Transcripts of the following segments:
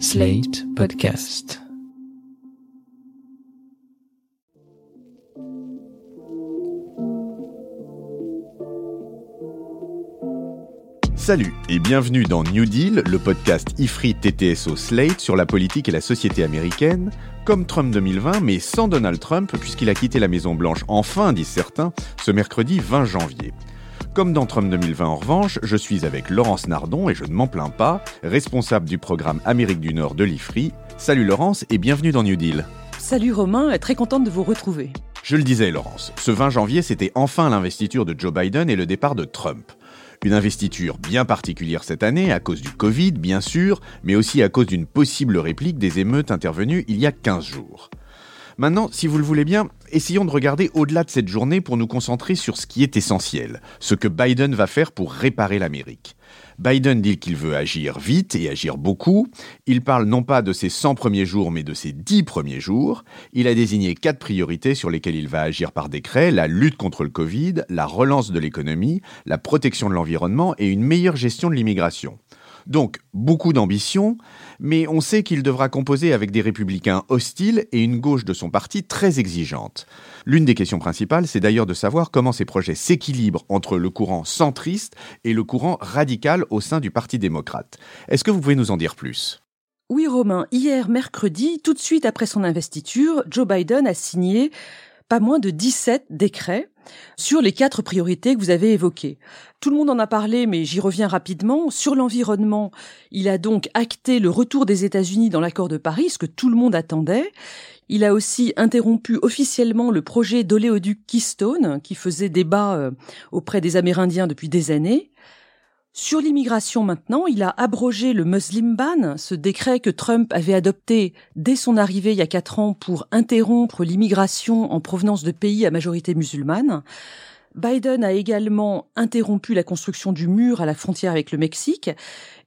Slate Podcast. Salut et bienvenue dans New Deal, le podcast IFRI TTSO Slate sur la politique et la société américaine, comme Trump 2020, mais sans Donald Trump, puisqu'il a quitté la Maison-Blanche enfin, disent certains, ce mercredi 20 janvier. Comme dans Trump 2020 en revanche, je suis avec Laurence Nardon et je ne m'en plains pas, responsable du programme Amérique du Nord de l'IFRI. Salut Laurence et bienvenue dans New Deal. Salut Romain, très contente de vous retrouver. Je le disais Laurence, ce 20 janvier c'était enfin l'investiture de Joe Biden et le départ de Trump. Une investiture bien particulière cette année à cause du Covid, bien sûr, mais aussi à cause d'une possible réplique des émeutes intervenues il y a 15 jours. Maintenant, si vous le voulez bien, essayons de regarder au-delà de cette journée pour nous concentrer sur ce qui est essentiel, ce que Biden va faire pour réparer l'Amérique. Biden dit qu'il veut agir vite et agir beaucoup. Il parle non pas de ses 100 premiers jours, mais de ses 10 premiers jours. Il a désigné quatre priorités sur lesquelles il va agir par décret, la lutte contre le Covid, la relance de l'économie, la protection de l'environnement et une meilleure gestion de l'immigration. Donc, beaucoup d'ambition, mais on sait qu'il devra composer avec des républicains hostiles et une gauche de son parti très exigeante. L'une des questions principales, c'est d'ailleurs de savoir comment ces projets s'équilibrent entre le courant centriste et le courant radical au sein du Parti démocrate. Est-ce que vous pouvez nous en dire plus? Oui, Romain, hier mercredi, tout de suite après son investiture, Joe Biden a signé pas moins de 17 décrets sur les quatre priorités que vous avez évoquées. Tout le monde en a parlé, mais j'y reviens rapidement. Sur l'environnement, il a donc acté le retour des États-Unis dans l'accord de Paris, ce que tout le monde attendait. Il a aussi interrompu officiellement le projet d'oléoduc Keystone, qui faisait débat euh, auprès des Amérindiens depuis des années. Sur l'immigration maintenant, il a abrogé le Muslim Ban, ce décret que Trump avait adopté dès son arrivée il y a quatre ans pour interrompre l'immigration en provenance de pays à majorité musulmane. Biden a également interrompu la construction du mur à la frontière avec le Mexique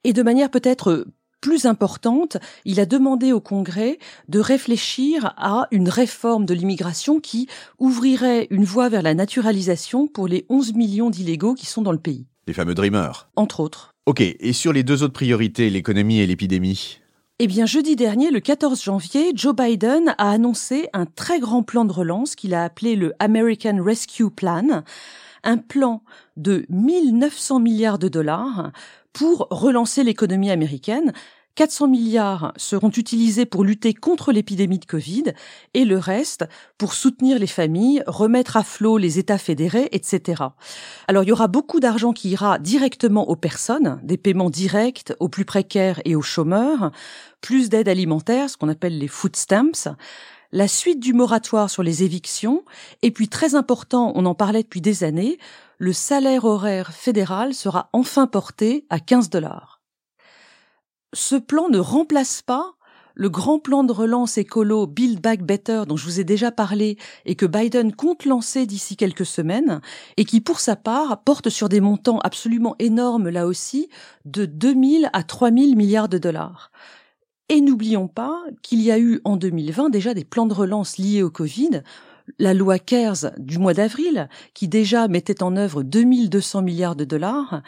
et de manière peut-être plus importante, il a demandé au Congrès de réfléchir à une réforme de l'immigration qui ouvrirait une voie vers la naturalisation pour les 11 millions d'illégaux qui sont dans le pays. Les fameux Dreamers. Entre autres. Ok, et sur les deux autres priorités, l'économie et l'épidémie? Eh bien, jeudi dernier, le 14 janvier, Joe Biden a annoncé un très grand plan de relance qu'il a appelé le American Rescue Plan, un plan de 1900 milliards de dollars pour relancer l'économie américaine 400 milliards seront utilisés pour lutter contre l'épidémie de Covid et le reste pour soutenir les familles, remettre à flot les États fédérés, etc. Alors il y aura beaucoup d'argent qui ira directement aux personnes, des paiements directs aux plus précaires et aux chômeurs, plus d'aide alimentaire, ce qu'on appelle les food stamps, la suite du moratoire sur les évictions, et puis très important, on en parlait depuis des années, le salaire horaire fédéral sera enfin porté à 15 dollars ce plan ne remplace pas le grand plan de relance écolo Build Back Better dont je vous ai déjà parlé et que Biden compte lancer d'ici quelques semaines et qui pour sa part porte sur des montants absolument énormes là aussi de 2000 à 3000 milliards de dollars. Et n'oublions pas qu'il y a eu en 2020 déjà des plans de relance liés au Covid la loi CARES du mois d'avril, qui déjà mettait en œuvre 2200 milliards de dollars,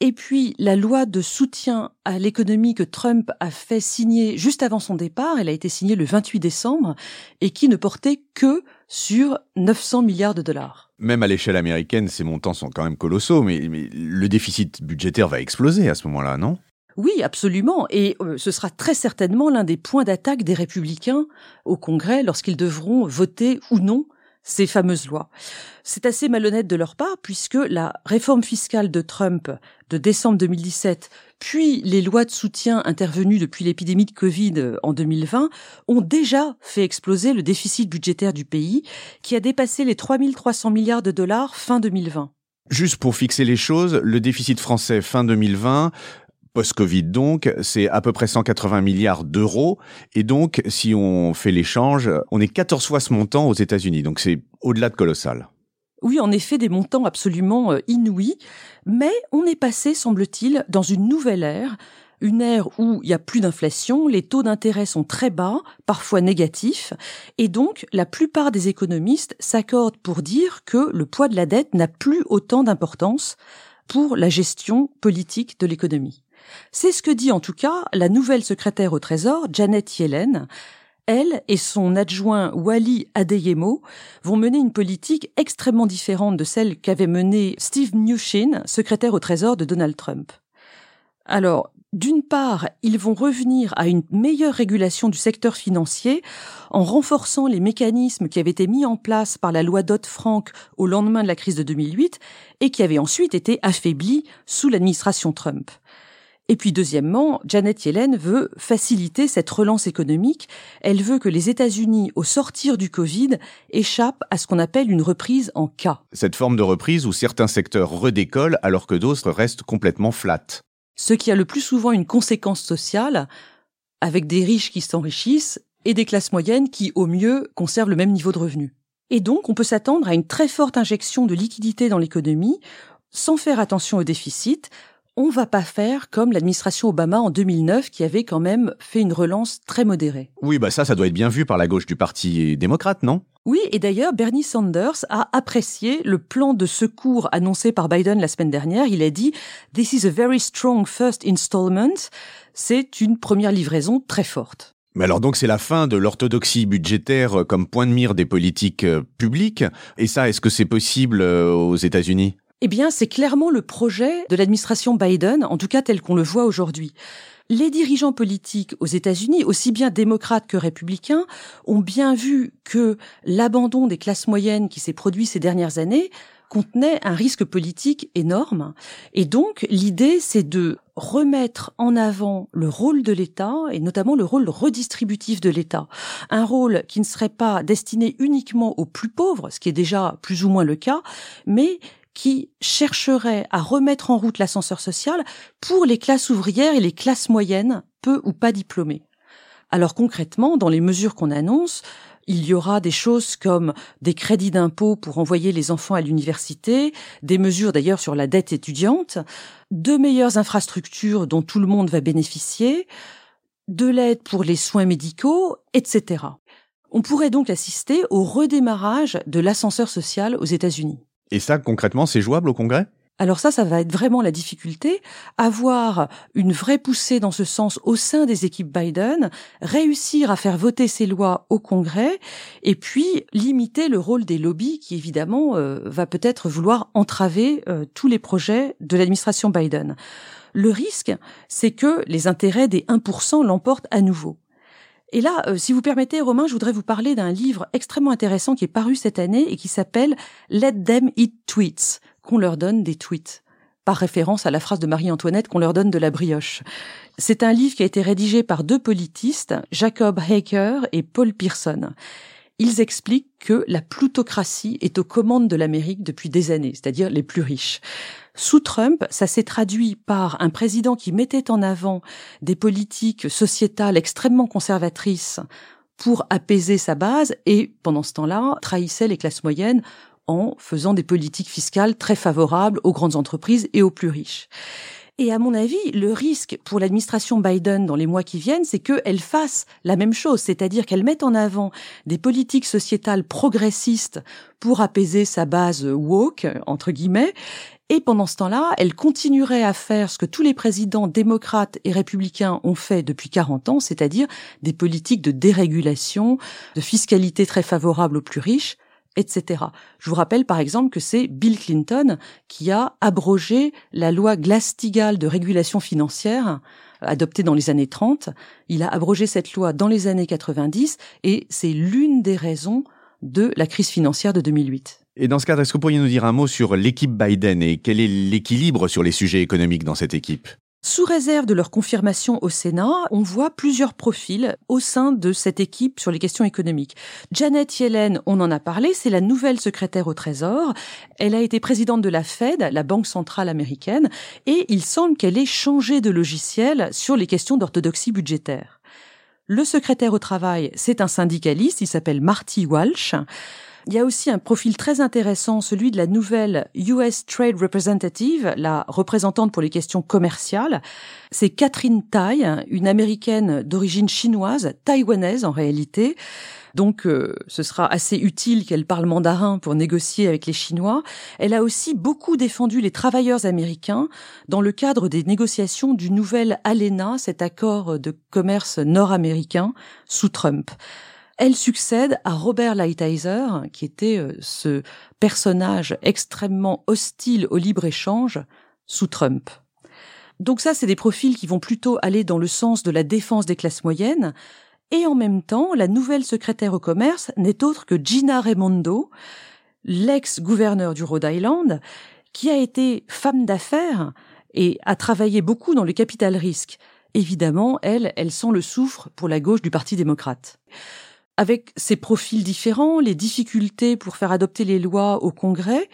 et puis la loi de soutien à l'économie que Trump a fait signer juste avant son départ, elle a été signée le 28 décembre, et qui ne portait que sur 900 milliards de dollars. Même à l'échelle américaine, ces montants sont quand même colossaux, mais, mais le déficit budgétaire va exploser à ce moment-là, non? Oui, absolument. Et euh, ce sera très certainement l'un des points d'attaque des républicains au Congrès lorsqu'ils devront voter ou non ces fameuses lois. C'est assez malhonnête de leur part puisque la réforme fiscale de Trump de décembre 2017, puis les lois de soutien intervenues depuis l'épidémie de Covid euh, en 2020 ont déjà fait exploser le déficit budgétaire du pays qui a dépassé les 3300 milliards de dollars fin 2020. Juste pour fixer les choses, le déficit français fin 2020 post-Covid donc, c'est à peu près 180 milliards d'euros. Et donc, si on fait l'échange, on est 14 fois ce montant aux États-Unis. Donc c'est au-delà de colossal. Oui, en effet, des montants absolument euh, inouïs. Mais on est passé, semble-t-il, dans une nouvelle ère, une ère où il y a plus d'inflation, les taux d'intérêt sont très bas, parfois négatifs, et donc la plupart des économistes s'accordent pour dire que le poids de la dette n'a plus autant d'importance pour la gestion politique de l'économie. C'est ce que dit en tout cas la nouvelle secrétaire au Trésor, Janet Yellen. Elle et son adjoint Wally Adeyemo vont mener une politique extrêmement différente de celle qu'avait menée Steve Mnuchin, secrétaire au Trésor de Donald Trump. Alors, d'une part, ils vont revenir à une meilleure régulation du secteur financier en renforçant les mécanismes qui avaient été mis en place par la loi Dodd-Frank au lendemain de la crise de 2008 et qui avaient ensuite été affaiblis sous l'administration Trump. Et puis deuxièmement, Janet Yellen veut faciliter cette relance économique. Elle veut que les États-Unis, au sortir du Covid, échappent à ce qu'on appelle une reprise en cas. Cette forme de reprise où certains secteurs redécollent alors que d'autres restent complètement flat ce qui a le plus souvent une conséquence sociale, avec des riches qui s'enrichissent et des classes moyennes qui, au mieux, conservent le même niveau de revenus. Et donc, on peut s'attendre à une très forte injection de liquidités dans l'économie, sans faire attention au déficit, on va pas faire comme l'administration Obama en 2009 qui avait quand même fait une relance très modérée. Oui, bah ça, ça doit être bien vu par la gauche du Parti démocrate, non? Oui, et d'ailleurs, Bernie Sanders a apprécié le plan de secours annoncé par Biden la semaine dernière. Il a dit This is a very strong first installment. C'est une première livraison très forte. Mais alors donc c'est la fin de l'orthodoxie budgétaire comme point de mire des politiques euh, publiques. Et ça, est-ce que c'est possible euh, aux États-Unis? Eh bien, c'est clairement le projet de l'administration Biden, en tout cas tel qu'on le voit aujourd'hui. Les dirigeants politiques aux États-Unis, aussi bien démocrates que républicains, ont bien vu que l'abandon des classes moyennes qui s'est produit ces dernières années contenait un risque politique énorme. Et donc, l'idée, c'est de remettre en avant le rôle de l'État et notamment le rôle redistributif de l'État. Un rôle qui ne serait pas destiné uniquement aux plus pauvres, ce qui est déjà plus ou moins le cas, mais qui chercherait à remettre en route l'ascenseur social pour les classes ouvrières et les classes moyennes, peu ou pas diplômées. Alors concrètement, dans les mesures qu'on annonce, il y aura des choses comme des crédits d'impôt pour envoyer les enfants à l'université, des mesures d'ailleurs sur la dette étudiante, de meilleures infrastructures dont tout le monde va bénéficier, de l'aide pour les soins médicaux, etc. On pourrait donc assister au redémarrage de l'ascenseur social aux États-Unis. Et ça, concrètement, c'est jouable au Congrès? Alors ça, ça va être vraiment la difficulté, avoir une vraie poussée dans ce sens au sein des équipes Biden, réussir à faire voter ces lois au Congrès, et puis limiter le rôle des lobbies qui évidemment euh, va peut-être vouloir entraver euh, tous les projets de l'administration Biden. Le risque, c'est que les intérêts des 1% l'emportent à nouveau. Et là, euh, si vous permettez, Romain, je voudrais vous parler d'un livre extrêmement intéressant qui est paru cette année et qui s'appelle Let them eat tweets, qu'on leur donne des tweets, par référence à la phrase de Marie-Antoinette qu'on leur donne de la brioche. C'est un livre qui a été rédigé par deux politistes, Jacob Haker et Paul Pearson. Ils expliquent que la plutocratie est aux commandes de l'Amérique depuis des années, c'est-à-dire les plus riches. Sous Trump, ça s'est traduit par un président qui mettait en avant des politiques sociétales extrêmement conservatrices pour apaiser sa base et, pendant ce temps-là, trahissait les classes moyennes en faisant des politiques fiscales très favorables aux grandes entreprises et aux plus riches. Et à mon avis, le risque pour l'administration Biden dans les mois qui viennent, c'est qu'elle fasse la même chose, c'est-à-dire qu'elle mette en avant des politiques sociétales progressistes pour apaiser sa base woke, entre guillemets, et pendant ce temps-là, elle continuerait à faire ce que tous les présidents démocrates et républicains ont fait depuis 40 ans, c'est-à-dire des politiques de dérégulation, de fiscalité très favorable aux plus riches, etc. Je vous rappelle par exemple que c'est Bill Clinton qui a abrogé la loi Glass-Steagall de régulation financière adoptée dans les années 30. Il a abrogé cette loi dans les années 90 et c'est l'une des raisons de la crise financière de 2008. Et dans ce cadre, est-ce que vous pourriez nous dire un mot sur l'équipe Biden et quel est l'équilibre sur les sujets économiques dans cette équipe? Sous réserve de leur confirmation au Sénat, on voit plusieurs profils au sein de cette équipe sur les questions économiques. Janet Yellen, on en a parlé, c'est la nouvelle secrétaire au Trésor. Elle a été présidente de la Fed, la Banque centrale américaine, et il semble qu'elle ait changé de logiciel sur les questions d'orthodoxie budgétaire. Le secrétaire au travail, c'est un syndicaliste, il s'appelle Marty Walsh. Il y a aussi un profil très intéressant, celui de la nouvelle US Trade Representative, la représentante pour les questions commerciales. C'est Catherine Tai, une américaine d'origine chinoise, taïwanaise en réalité. Donc euh, ce sera assez utile qu'elle parle mandarin pour négocier avec les Chinois. Elle a aussi beaucoup défendu les travailleurs américains dans le cadre des négociations du nouvel ALENA, cet accord de commerce nord-américain sous Trump. Elle succède à Robert Lighthizer, qui était euh, ce personnage extrêmement hostile au libre-échange sous Trump. Donc ça, c'est des profils qui vont plutôt aller dans le sens de la défense des classes moyennes. Et en même temps, la nouvelle secrétaire au commerce n'est autre que Gina Raimondo, l'ex-gouverneur du Rhode Island, qui a été femme d'affaires et a travaillé beaucoup dans le capital risque. Évidemment, elle, elle sent le souffre pour la gauche du Parti démocrate avec ses profils différents, les difficultés pour faire adopter les lois au Congrès,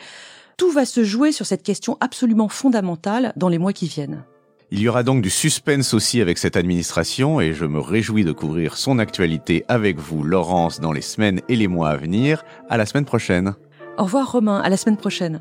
tout va se jouer sur cette question absolument fondamentale dans les mois qui viennent. Il y aura donc du suspense aussi avec cette administration et je me réjouis de couvrir son actualité avec vous, Laurence, dans les semaines et les mois à venir. À la semaine prochaine. Au revoir Romain, à la semaine prochaine.